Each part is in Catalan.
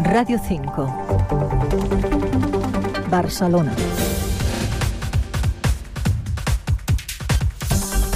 Radio 5. Barcelona.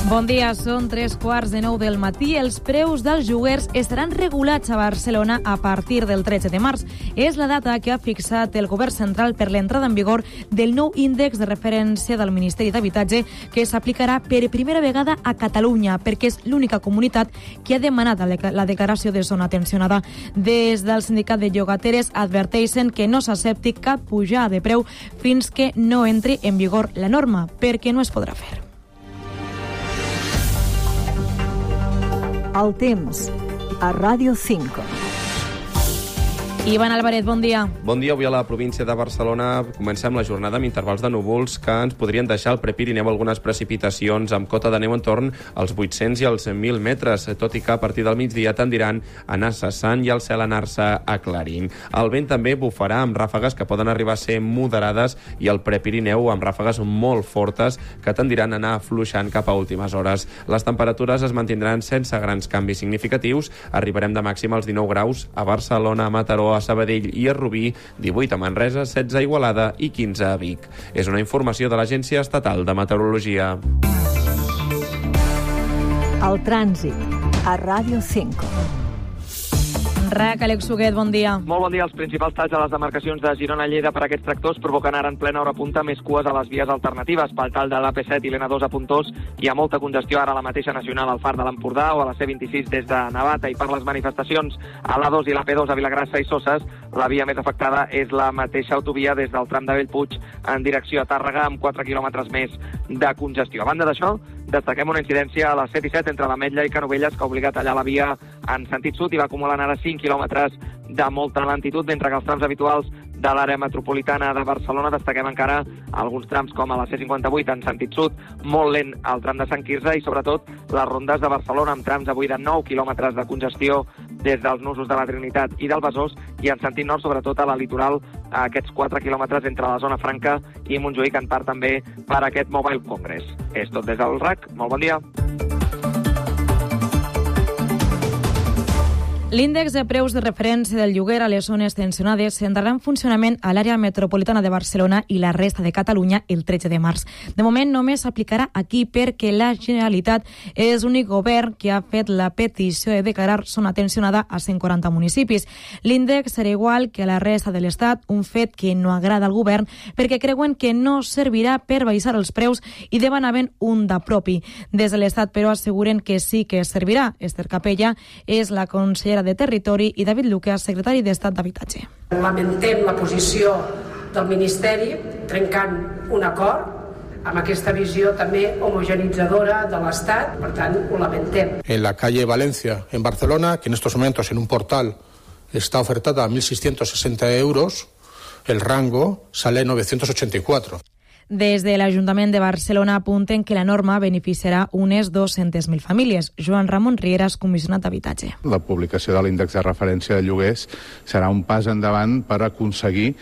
Bon dia, són tres quarts de nou del matí. Els preus dels lloguers estaran regulats a Barcelona a partir del 13 de març. És la data que ha fixat el govern central per l'entrada en vigor del nou índex de referència del Ministeri d'Habitatge que s'aplicarà per primera vegada a Catalunya, perquè és l'única comunitat que ha demanat la declaració de zona tensionada. Des del sindicat de llogateres adverteixen que no s'accepti cap pujada de preu fins que no entri en vigor la norma, perquè no es podrà fer. El temps a Ràdio 5. Ivan Álvarez, bon dia. Bon dia. Avui a la província de Barcelona comencem la jornada amb intervals de núvols que ens podrien deixar al Prepirineu algunes precipitacions amb cota de neu entorn als 800 i als 1.000 metres, tot i que a partir del migdia tendiran a anar cessant i el cel anar-se aclarint. El vent també bufarà amb ràfegues que poden arribar a ser moderades i el Prepirineu amb ràfegues molt fortes que tendiran a anar fluixant cap a últimes hores. Les temperatures es mantindran sense grans canvis significatius. Arribarem de màxim als 19 graus a Barcelona, a Mataró, a Sabadell i a Rubí, 18 a Manresa, 16 a Igualada i 15 a Vic. És una informació de l'Agència Estatal de Meteorologia. El trànsit a Ràdio 5. RAC, Àlex Suguet, bon dia. Molt bon dia. Els principals talls a les demarcacions de Girona-Lleida per aquests tractors provoquen ara en plena hora punta més cues a les vies alternatives. Pel tall de l'AP7 i l'N2 a Puntós hi ha molta congestió ara a la mateixa nacional al Far de l'Empordà o a la C26 des de Navata i per les manifestacions a l'A2 i l'AP2 a Vilagrassa i Soses la via més afectada és la mateixa autovia des del tram de Bellpuig en direcció a Tàrrega amb 4 quilòmetres més de congestió. A banda d'això, destaquem una incidència a la 7 i 7 entre l'Ametlla i Canovelles que ha obligat a tallar la via en sentit sud i va acumulant ara 5 quilòmetres de molta lentitud, mentre que els trams habituals de l'àrea metropolitana de Barcelona destaquem encara alguns trams com a la C58 en sentit sud, molt lent al tram de Sant Quirze i sobretot les rondes de Barcelona amb trams avui de 9 quilòmetres de congestió des dels nusos de la Trinitat i del Besòs i en sentit nord, sobretot a la litoral, a aquests 4 quilòmetres entre la zona franca i Montjuïc, en part també per aquest Mobile Congress. És tot des del RAC. Molt bon dia. L'índex de preus de referència del lloguer a les zones tensionades entrarà en funcionament a l'àrea metropolitana de Barcelona i la resta de Catalunya el 13 de març. De moment només s'aplicarà aquí perquè la Generalitat és l'únic govern que ha fet la petició de declarar zona tensionada a 140 municipis. L'índex serà igual que a la resta de l'Estat, un fet que no agrada al govern perquè creuen que no servirà per baixar els preus i demanaven un de propi. Des de l'Estat, però, asseguren que sí que servirà. Esther Capella és la consellera consellera de Territori, i David Lucas, secretari d'Estat d'Habitatge. Lamentem la posició del Ministeri trencant un acord amb aquesta visió també homogenitzadora de l'Estat, per tant, ho lamentem. En la calle Valencia, en Barcelona, que en estos momentos en un portal está ofertada a 1.660 euros, el rango sale 984. Des de l'Ajuntament de Barcelona apunten que la norma beneficiarà unes 200.000 famílies. Joan Ramon Rieras, comissionat d'Habitatge. La publicació de l'índex de referència de lloguers serà un pas endavant per aconseguir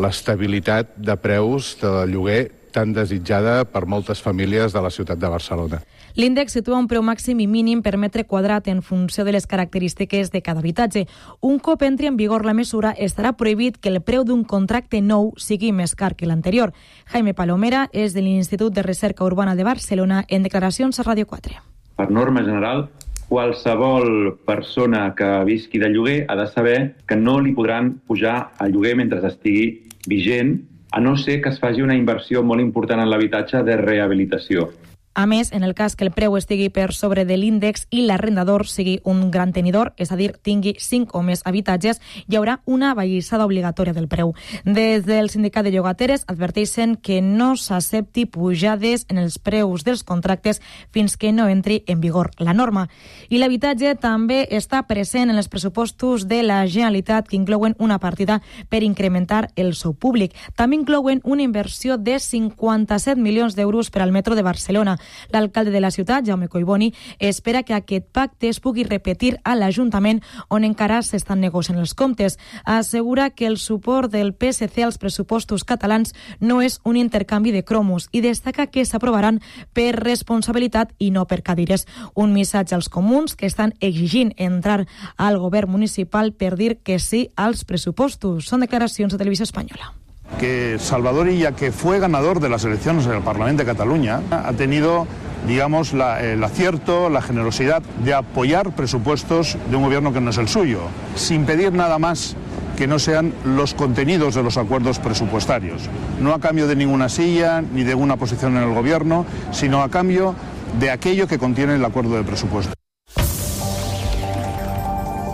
l'estabilitat de preus de lloguer tan desitjada per moltes famílies de la ciutat de Barcelona. L'índex situa un preu màxim i mínim per metre quadrat en funció de les característiques de cada habitatge. Un cop entri en vigor la mesura, estarà prohibit que el preu d'un contracte nou sigui més car que l'anterior. Jaime Palomera és de l'Institut de Recerca Urbana de Barcelona en declaracions a Ràdio 4. Per norma general, qualsevol persona que visqui de lloguer ha de saber que no li podran pujar el lloguer mentre estigui vigent a no ser que es faci una inversió molt important en l'habitatge de rehabilitació. A més, en el cas que el preu estigui per sobre de l'índex i l'arrendador sigui un gran tenidor, és a dir, tingui 5 o més habitatges, hi haurà una ballissada obligatòria del preu. Des del sindicat de llogateres adverteixen que no s'accepti pujades en els preus dels contractes fins que no entri en vigor la norma. I l'habitatge també està present en els pressupostos de la Generalitat que inclouen una partida per incrementar el sou públic. També inclouen una inversió de 57 milions d'euros per al metro de Barcelona L'alcalde de la ciutat, Jaume Coiboni, espera que aquest pacte es pugui repetir a l'Ajuntament on encara s'estan negociant els comptes. Assegura que el suport del PSC als pressupostos catalans no és un intercanvi de cromos i destaca que s'aprovaran per responsabilitat i no per cadires. Un missatge als comuns que estan exigint entrar al govern municipal per dir que sí als pressupostos. Són declaracions de Televisió Espanyola que Salvador Illa, que fue ganador de las elecciones en el Parlamento de Cataluña, ha tenido digamos, el acierto, la generosidad de apoyar presupuestos de un gobierno que no es el suyo, sin pedir nada más que no sean los contenidos de los acuerdos presupuestarios. No a cambio de ninguna silla ni de una posición en el gobierno, sino a cambio de aquello que contiene el acuerdo de presupuesto.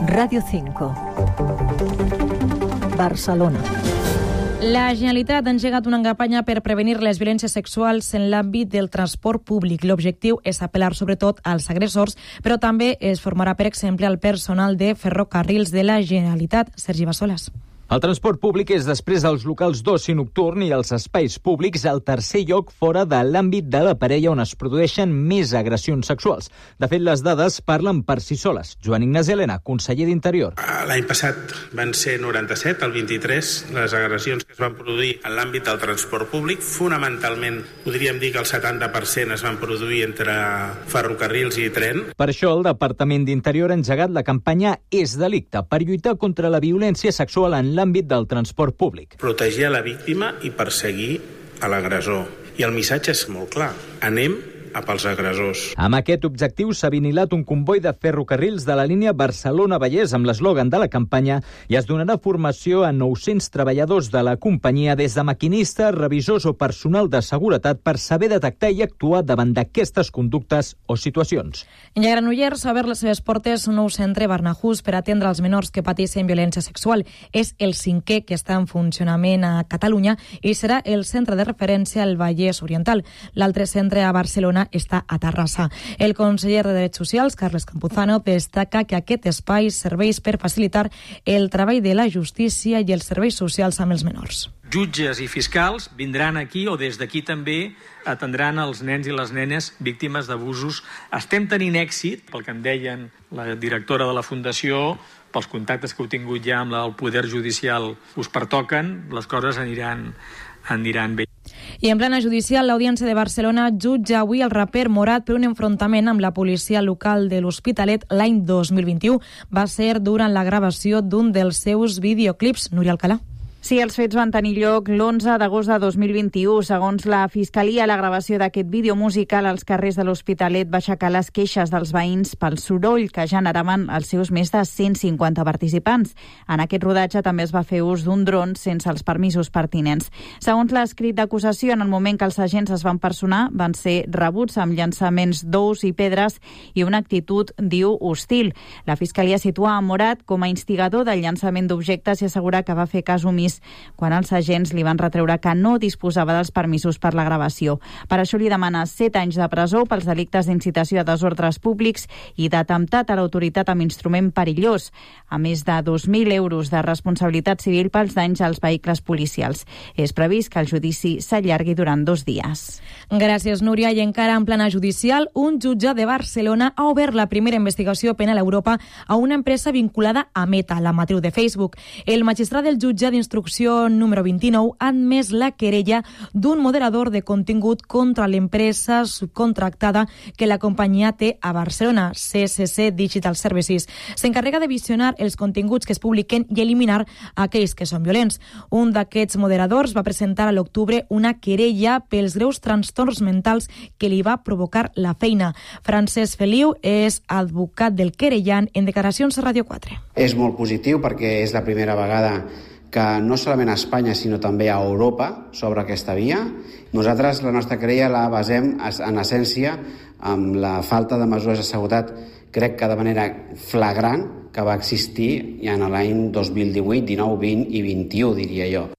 Radio 5. Barcelona. La Generalitat ha engegat una campanya per prevenir les violències sexuals en l'àmbit del transport públic. L'objectiu és apel·lar sobretot als agressors, però també es formarà, per exemple, al personal de ferrocarrils de la Generalitat. Sergi Bassoles. El transport públic és després dels locals d'oci nocturn i els espais públics el tercer lloc fora de l'àmbit de la parella on es produeixen més agressions sexuals. De fet, les dades parlen per si soles. Joan Ignasi Helena, conseller d'Interior. L'any passat van ser 97, el 23, les agressions que es van produir en l'àmbit del transport públic. Fonamentalment, podríem dir que el 70% es van produir entre ferrocarrils i tren. Per això, el Departament d'Interior ha engegat la campanya És delicte per lluitar contra la violència sexual en l'àmbit del transport públic. Protegir a la víctima i perseguir a l'agressor. I el missatge és molt clar. Anem a pels agressors. Amb aquest objectiu s'ha vinilat un comboi de ferrocarrils de la línia Barcelona-Vallès amb l'eslògan de la campanya i es donarà formació a 900 treballadors de la companyia des de maquinistes, revisors o personal de seguretat per saber detectar i actuar davant d'aquestes conductes o situacions. En Granollers s'ha obert les seves portes un nou centre Barnahús per atendre els menors que pateixen violència sexual. És el cinquè que està en funcionament a Catalunya i serà el centre de referència al Vallès Oriental. L'altre centre a Està a Terrassa. El conseller de Drets Socials, Carles Campuzano, destaca que aquest espai serveix per facilitar el treball de la justícia i els serveis socials amb els menors. Jutges i fiscals vindran aquí o des d'aquí també atendran els nens i les nenes víctimes d'abusos. Estem tenint èxit, pel que em deien la directora de la Fundació, pels contactes que heu tingut ja amb el Poder Judicial us pertoquen, les coses aniran, aniran bé. I en plena judicial, l'Audiència de Barcelona jutja avui el raper Morat per un enfrontament amb la policia local de l'Hospitalet l'any 2021. Va ser durant la gravació d'un dels seus videoclips. Núria Alcalà. Sí, els fets van tenir lloc l'11 d'agost de 2021. Segons la Fiscalia, la gravació d'aquest vídeo musical als carrers de l'Hospitalet va aixecar les queixes dels veïns pel soroll que generaven els seus més de 150 participants. En aquest rodatge també es va fer ús d'un dron sense els permisos pertinents. Segons l'escrit d'acusació, en el moment que els agents es van personar, van ser rebuts amb llançaments d'ous i pedres i una actitud, diu, hostil. La Fiscalia situa a Morat com a instigador del llançament d'objectes i assegura que va fer cas omís quan els agents li van retreure que no disposava dels permisos per la gravació. Per això li demana 7 anys de presó pels delictes d'incitació a desordres públics i d'atemptat a l'autoritat amb instrument perillós, a més de 2.000 euros de responsabilitat civil pels danys als vehicles policials. És previst que el judici s'allargui durant dos dies. Gràcies, Núria. I encara en plana judicial, un jutge de Barcelona ha obert la primera investigació penal a Europa a una empresa vinculada a Meta, la matriu de Facebook. El magistrat del jutge d'instrucció instrucció número 29 ha admès la querella d'un moderador de contingut contra l'empresa subcontractada que la companyia té a Barcelona, CSC Digital Services. S'encarrega de visionar els continguts que es publiquen i eliminar aquells que són violents. Un d'aquests moderadors va presentar a l'octubre una querella pels greus trastorns mentals que li va provocar la feina. Francesc Feliu és advocat del querellant en declaracions a Ràdio 4. És molt positiu perquè és la primera vegada que no solament a Espanya, sinó també a Europa sobre aquesta via. Nosaltres la nostra querella la basem en essència amb la falta de mesures de seguretat, crec que de manera flagrant, que va existir ja en l'any 2018, 19, 20 i 21, diria jo.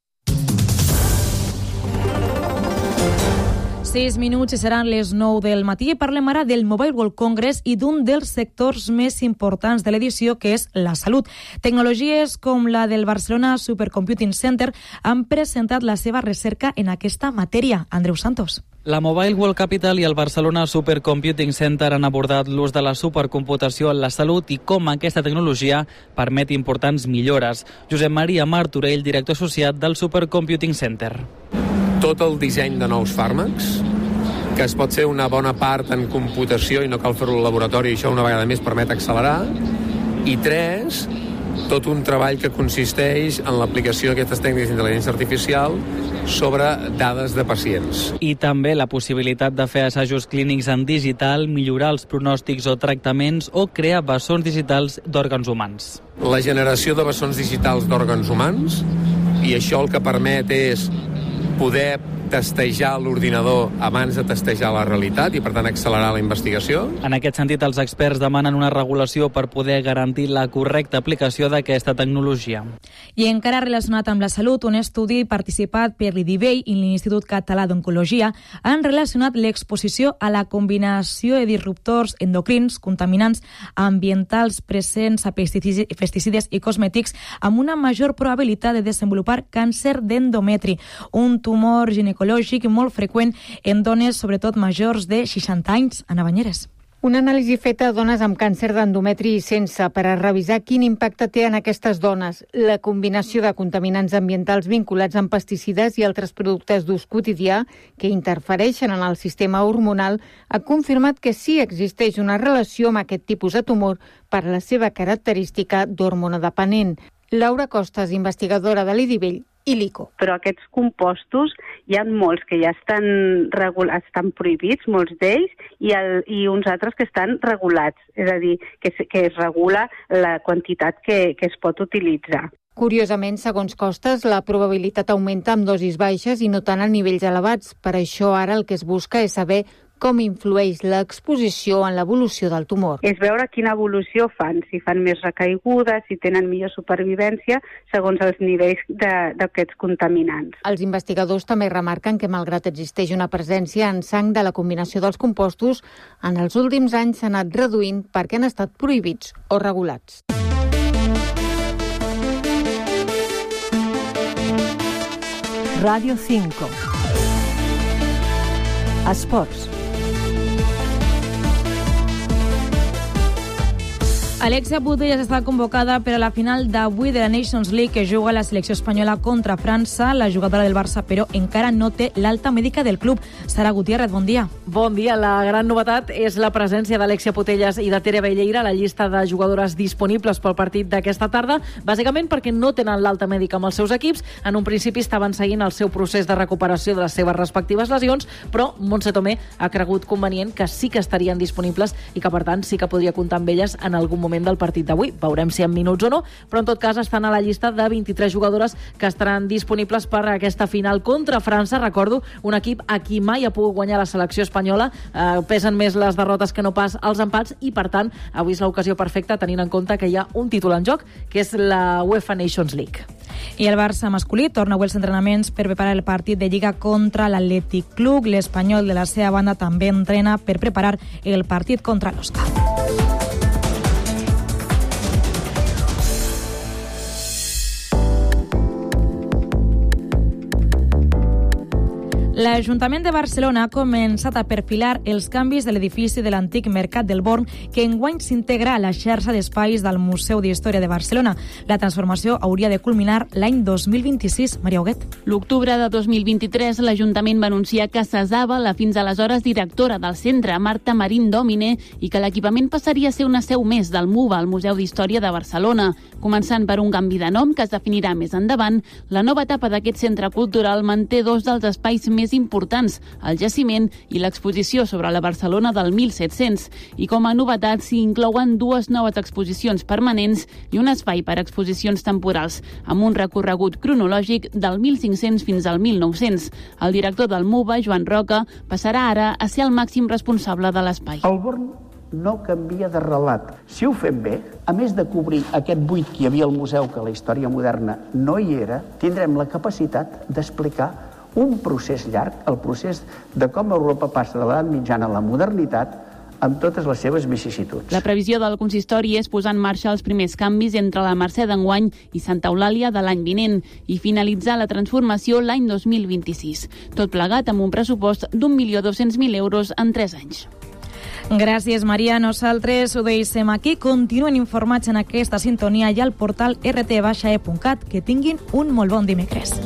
6 minuts i seran les 9 del matí. Parlem ara del Mobile World Congress i d'un dels sectors més importants de l'edició, que és la salut. Tecnologies com la del Barcelona Supercomputing Center han presentat la seva recerca en aquesta matèria. Andreu Santos. La Mobile World Capital i el Barcelona Supercomputing Center han abordat l'ús de la supercomputació en la salut i com aquesta tecnologia permet importants millores. Josep Maria Martorell, director associat del Supercomputing Center tot el disseny de nous fàrmacs, que es pot fer una bona part en computació i no cal fer-ho al laboratori, i això una vegada més permet accelerar. I tres, tot un treball que consisteix en l'aplicació d'aquestes tècniques d'intel·ligència artificial sobre dades de pacients. I també la possibilitat de fer assajos clínics en digital, millorar els pronòstics o tractaments o crear bessons digitals d'òrgans humans. La generació de bessons digitals d'òrgans humans i això el que permet és poder testejar l'ordinador abans de testejar la realitat i, per tant, accelerar la investigació. En aquest sentit, els experts demanen una regulació per poder garantir la correcta aplicació d'aquesta tecnologia. I encara relacionat amb la salut, un estudi participat per l'IDIVEI i l'Institut Català d'Oncologia han relacionat l'exposició a la combinació de disruptors endocrins, contaminants ambientals presents a pesticides i cosmètics amb una major probabilitat de desenvolupar càncer d'endometri, un tumor ginecològic molt freqüent en dones, sobretot majors de 60 anys, a Banyeres. Una anàlisi feta a dones amb càncer d'endometri i sense per a revisar quin impacte té en aquestes dones la combinació de contaminants ambientals vinculats amb pesticides i altres productes d'ús quotidià que interfereixen en el sistema hormonal ha confirmat que sí existeix una relació amb aquest tipus de tumor per la seva característica d'hormonodependent. Laura Costas, investigadora de l'IDIVELL, i l'ICO. Però aquests compostos hi ha molts que ja estan, regulats, estan prohibits, molts d'ells, i, el, i uns altres que estan regulats, és a dir, que, que es regula la quantitat que, que es pot utilitzar. Curiosament, segons Costes, la probabilitat augmenta amb dosis baixes i no tant a nivells elevats. Per això ara el que es busca és saber com influeix l'exposició en l'evolució del tumor. És veure quina evolució fan, si fan més recaigudes, si tenen millor supervivència, segons els nivells d'aquests contaminants. Els investigadors també remarquen que, malgrat existeix una presència en sang de la combinació dels compostos, en els últims anys s'ha anat reduint perquè han estat prohibits o regulats. Radio 5 Esports Alexia Putellas està convocada per a la final d'avui de la Nations League que juga la selecció espanyola contra França. La jugadora del Barça, però, encara no té l'alta mèdica del club. Sara Gutiérrez, bon dia. Bon dia. La gran novetat és la presència d'Alexia Putellas i de Tere Belleira a la llista de jugadores disponibles pel partit d'aquesta tarda, bàsicament perquè no tenen l'alta mèdica amb els seus equips. En un principi estaven seguint el seu procés de recuperació de les seves respectives lesions, però Montse Tomé ha cregut convenient que sí que estarien disponibles i que, per tant, sí que podria comptar amb elles en algun moment moment del partit d'avui. Veurem si en minuts o no, però en tot cas estan a la llista de 23 jugadores que estaran disponibles per aquesta final contra França. Recordo, un equip a qui mai ha pogut guanyar la selecció espanyola. Eh, pesen més les derrotes que no pas els empats i, per tant, avui és l'ocasió perfecta tenint en compte que hi ha un títol en joc, que és la UEFA Nations League. I el Barça masculí torna avui els entrenaments per preparar el partit de Lliga contra l'Atlètic Club. L'Espanyol de la seva banda també entrena per preparar el partit contra l'Oscar. L'Ajuntament de Barcelona ha començat a perfilar els canvis de l'edifici de l'antic Mercat del Born que enguany s'integra a la xarxa d'espais del Museu d'Història de Barcelona. La transformació hauria de culminar l'any 2026. Maria Huguet. L'octubre de 2023 l'Ajuntament va anunciar que cesava la fins aleshores directora del centre, Marta Marín Domine, i que l'equipament passaria a ser una seu més del MUVA, el Museu d'Història de Barcelona. Començant per un canvi de nom que es definirà més endavant, la nova etapa d'aquest centre cultural manté dos dels espais més més importants, el jaciment i l'exposició sobre la Barcelona del 1700. I com a novetat s'hi inclouen dues noves exposicions permanents i un espai per exposicions temporals, amb un recorregut cronològic del 1500 fins al 1900. El director del MUBA, Joan Roca, passarà ara a ser el màxim responsable de l'espai. El Born no canvia de relat. Si ho fem bé, a més de cobrir aquest buit que hi havia al museu, que la història moderna no hi era, tindrem la capacitat d'explicar un procés llarg, el procés de com Europa passa de l'edat mitjana a la modernitat, amb totes les seves vicissituds. La previsió del consistori és posar en marxa els primers canvis entre la Mercè d'enguany i Santa Eulàlia de l'any vinent i finalitzar la transformació l'any 2026. Tot plegat amb un pressupost d'1.200.000 euros en 3 anys. Gràcies, Maria. Nosaltres ho deixem aquí. Continuen informats en aquesta sintonia i al portal rt-e.cat. Que tinguin un molt bon dimecres.